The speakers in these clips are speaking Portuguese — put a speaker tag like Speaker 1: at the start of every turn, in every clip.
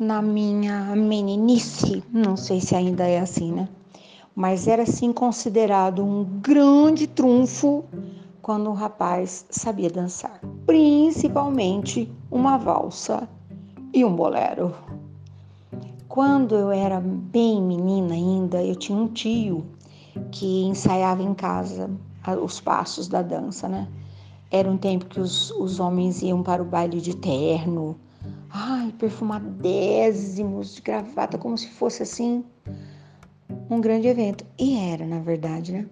Speaker 1: na minha meninice, não sei se ainda é assim, né? Mas era assim considerado um grande trunfo quando o rapaz sabia dançar, principalmente uma valsa e um bolero. Quando eu era bem menina ainda, eu tinha um tio que ensaiava em casa os passos da dança, né? Era um tempo que os, os homens iam para o baile de terno, ai, perfumadésimos, de gravata, como se fosse assim um grande evento. E era, na verdade, né?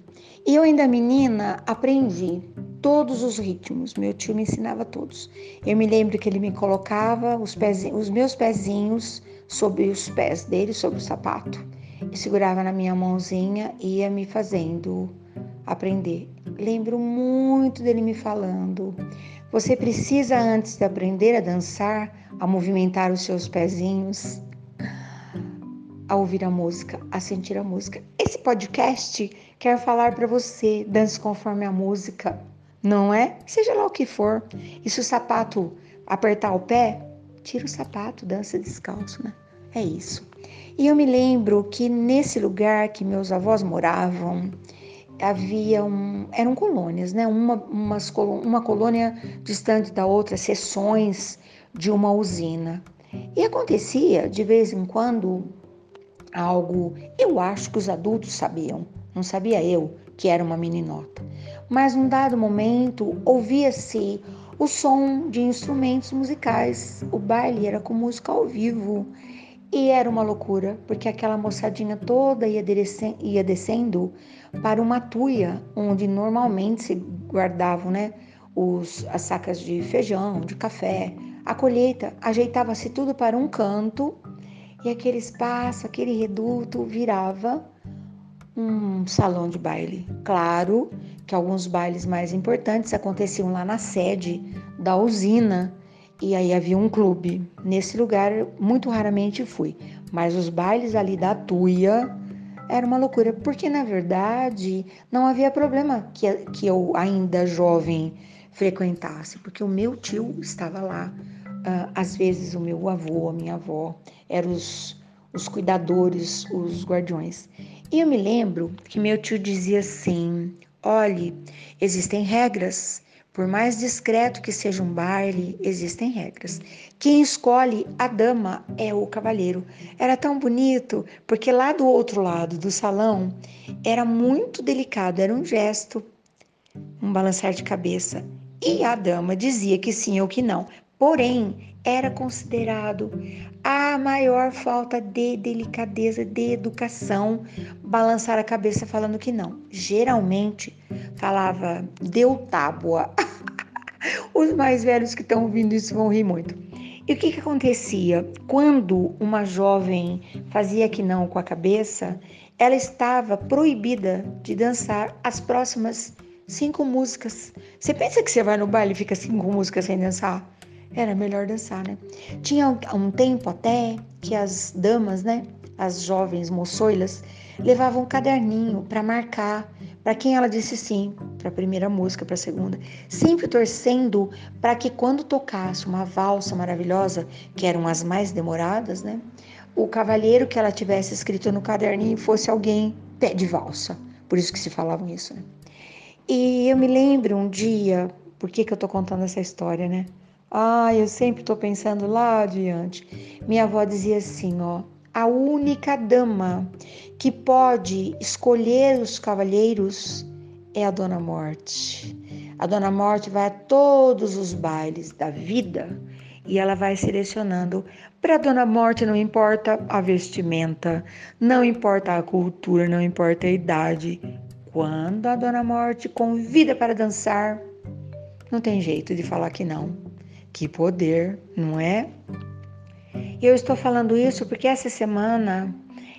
Speaker 1: E eu ainda menina aprendi todos os ritmos. Meu tio me ensinava todos. Eu me lembro que ele me colocava os, pezinhos, os meus pezinhos sobre os pés dele, sobre o sapato. E segurava na minha mãozinha e ia me fazendo aprender. Lembro muito dele me falando: você precisa, antes de aprender a dançar, a movimentar os seus pezinhos, a ouvir a música, a sentir a música. Esse podcast quer falar para você: dance conforme a música, não é? Seja lá o que for. E se o sapato apertar o pé, tira o sapato, dança descalço, né? É isso. E eu me lembro que nesse lugar que meus avós moravam, havia um, eram colônias, né? Uma, umas, uma colônia distante da outra, seções de uma usina. E acontecia de vez em quando algo, eu acho que os adultos sabiam, não sabia eu que era uma meninota. Mas num dado momento ouvia-se o som de instrumentos musicais. O baile era com música ao vivo e era uma loucura, porque aquela moçadinha toda ia, ia descendo para uma tuia, onde normalmente se guardavam né, os, as sacas de feijão, de café. A colheita ajeitava-se tudo para um canto e aquele espaço, aquele reduto virava um salão de baile. Claro que alguns bailes mais importantes aconteciam lá na sede da usina e aí havia um clube. Nesse lugar, muito raramente fui, mas os bailes ali da Tuia era uma loucura, porque na verdade não havia problema que, que eu, ainda jovem, frequentasse, porque o meu tio estava lá. Uh, às vezes o meu avô, a minha avó, eram os, os cuidadores, os guardiões. E eu me lembro que meu tio dizia assim: olhe, existem regras por mais discreto que seja um baile, existem regras. Quem escolhe a dama é o cavalheiro. Era tão bonito, porque lá do outro lado do salão era muito delicado, era um gesto, um balançar de cabeça. E a dama dizia que sim ou que não. Porém, era considerado a maior falta de delicadeza, de educação, balançar a cabeça falando que não. Geralmente falava deu tábua. Os mais velhos que estão ouvindo isso vão rir muito. E o que, que acontecia? Quando uma jovem fazia que não com a cabeça, ela estava proibida de dançar as próximas cinco músicas. Você pensa que você vai no baile e fica cinco músicas sem dançar? Era melhor dançar, né? Tinha um tempo até que as damas, né, as jovens moçoilas, levavam um caderninho para marcar para quem ela disse sim, para a primeira música, para a segunda, sempre torcendo para que quando tocasse uma valsa maravilhosa, que eram as mais demoradas, né, o cavalheiro que ela tivesse escrito no caderninho fosse alguém pé de valsa. Por isso que se falavam isso, né? E eu me lembro um dia, por que, que eu tô contando essa história, né? Ah, eu sempre tô pensando lá adiante. Minha avó dizia assim, ó, a única dama que pode escolher os cavalheiros é a Dona Morte. A Dona Morte vai a todos os bailes da vida e ela vai selecionando. Para a Dona Morte não importa a vestimenta, não importa a cultura, não importa a idade. Quando a Dona Morte convida para dançar, não tem jeito de falar que não. Que poder, não é? E eu estou falando isso porque essa semana,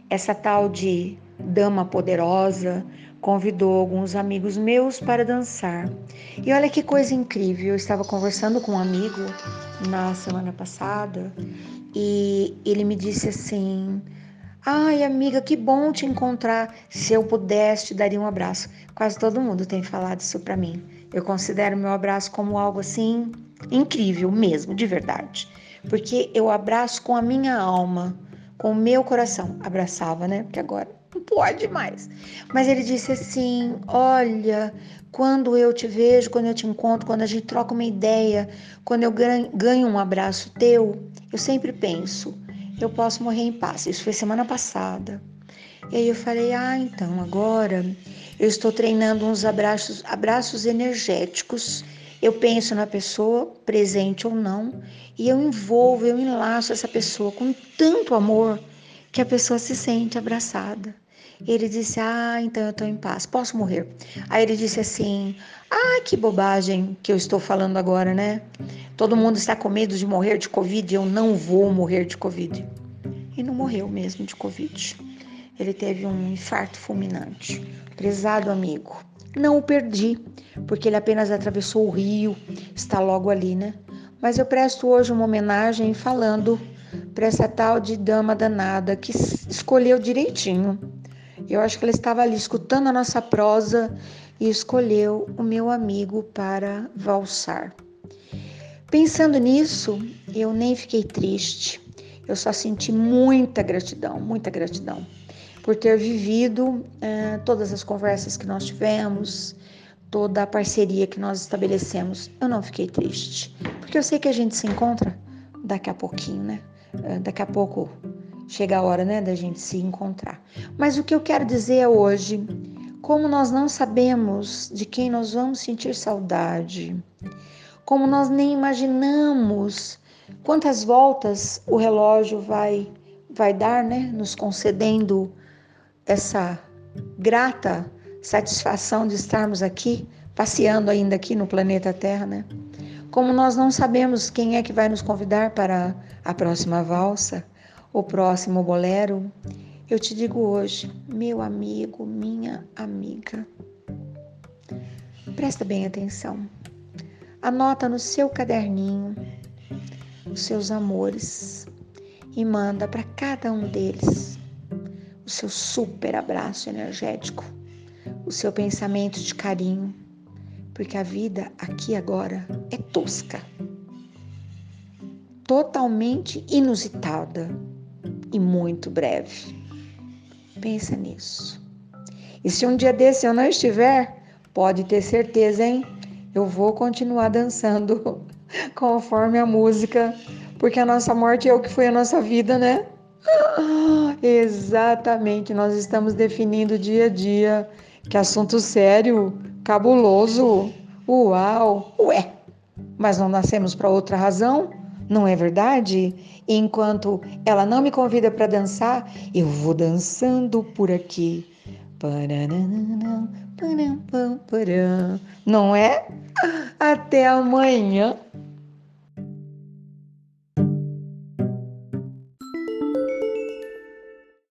Speaker 1: essa tal de dama poderosa convidou alguns amigos meus para dançar. E olha que coisa incrível, eu estava conversando com um amigo na semana passada e ele me disse assim: Ai, amiga, que bom te encontrar. Se eu pudesse, te daria um abraço. Quase todo mundo tem falado isso para mim. Eu considero meu abraço como algo assim incrível mesmo, de verdade porque eu abraço com a minha alma, com o meu coração. Abraçava, né? Porque agora não pode mais. Mas ele disse assim: Olha, quando eu te vejo, quando eu te encontro, quando a gente troca uma ideia, quando eu ganho um abraço teu, eu sempre penso, eu posso morrer em paz. Isso foi semana passada. E aí eu falei: Ah, então agora eu estou treinando uns abraços, abraços energéticos. Eu penso na pessoa, presente ou não, e eu envolvo, eu enlaço essa pessoa com tanto amor que a pessoa se sente abraçada. Ele disse: Ah, então eu estou em paz, posso morrer. Aí ele disse assim: Ah, que bobagem que eu estou falando agora, né? Todo mundo está com medo de morrer de Covid, eu não vou morrer de Covid. E não morreu mesmo de Covid. Ele teve um infarto fulminante. Prezado amigo, não o perdi, porque ele apenas atravessou o rio, está logo ali, né? Mas eu presto hoje uma homenagem falando para essa tal de dama danada que escolheu direitinho eu acho que ela estava ali escutando a nossa prosa e escolheu o meu amigo para valsar. Pensando nisso, eu nem fiquei triste. Eu só senti muita gratidão, muita gratidão por ter vivido eh, todas as conversas que nós tivemos, toda a parceria que nós estabelecemos. Eu não fiquei triste, porque eu sei que a gente se encontra daqui a pouquinho, né? Eh, daqui a pouco chega a hora, né, da gente se encontrar. Mas o que eu quero dizer é hoje, como nós não sabemos de quem nós vamos sentir saudade, como nós nem imaginamos quantas voltas o relógio vai vai dar, né, nos concedendo essa grata satisfação de estarmos aqui, passeando ainda aqui no planeta Terra, né? Como nós não sabemos quem é que vai nos convidar para a próxima valsa, o próximo bolero, eu te digo hoje, meu amigo, minha amiga, presta bem atenção. Anota no seu caderninho os seus amores e manda para cada um deles o seu super abraço energético, o seu pensamento de carinho, porque a vida aqui agora é tosca, totalmente inusitada e muito breve. Pensa nisso. E se um dia desse eu não estiver, pode ter certeza, hein? Eu vou continuar dançando conforme a música, porque a nossa morte é o que foi a nossa vida, né? Exatamente, nós estamos definindo dia a dia. Que assunto sério, cabuloso. Uau! Ué, mas não nascemos para outra razão? não é verdade? Enquanto ela não me convida para dançar, eu vou dançando por aqui. Não é? Até amanhã.